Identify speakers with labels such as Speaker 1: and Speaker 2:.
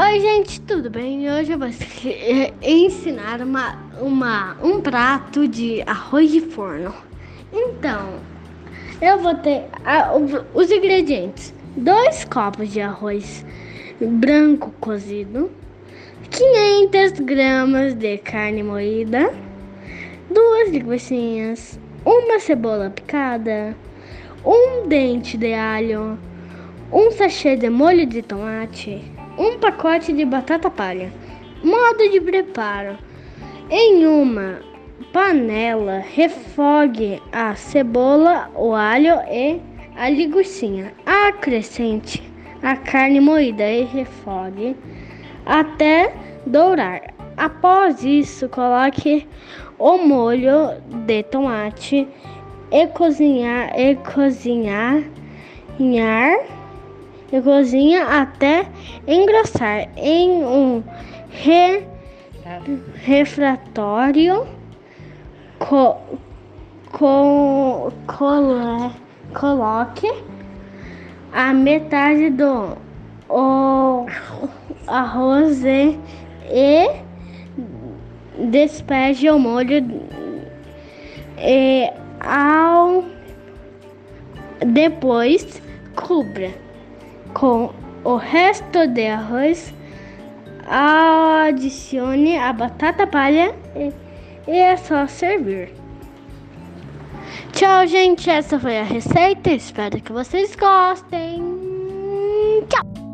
Speaker 1: Oi, gente, tudo bem? Hoje eu vou ensinar uma, uma, um prato de arroz de forno. Então, eu vou ter a, os ingredientes: dois copos de arroz branco cozido, 500 gramas de carne moída, duas linguiçinhas, uma cebola picada, um dente de alho, um sachê de molho de tomate um pacote de batata palha. Modo de preparo: em uma panela, refogue a cebola, o alho e a linguiça. Acrescente a carne moída e refogue até dourar. Após isso, coloque o molho de tomate e cozinhar e cozinhar e cozinha até engrossar em um re, refratório co, co, colo, coloque a metade do o arroz e, e despeje o molho e ao depois cubra com o resto de arroz, adicione a batata palha e, e é só servir. Tchau, gente. Essa foi a receita. Espero que vocês gostem. Tchau.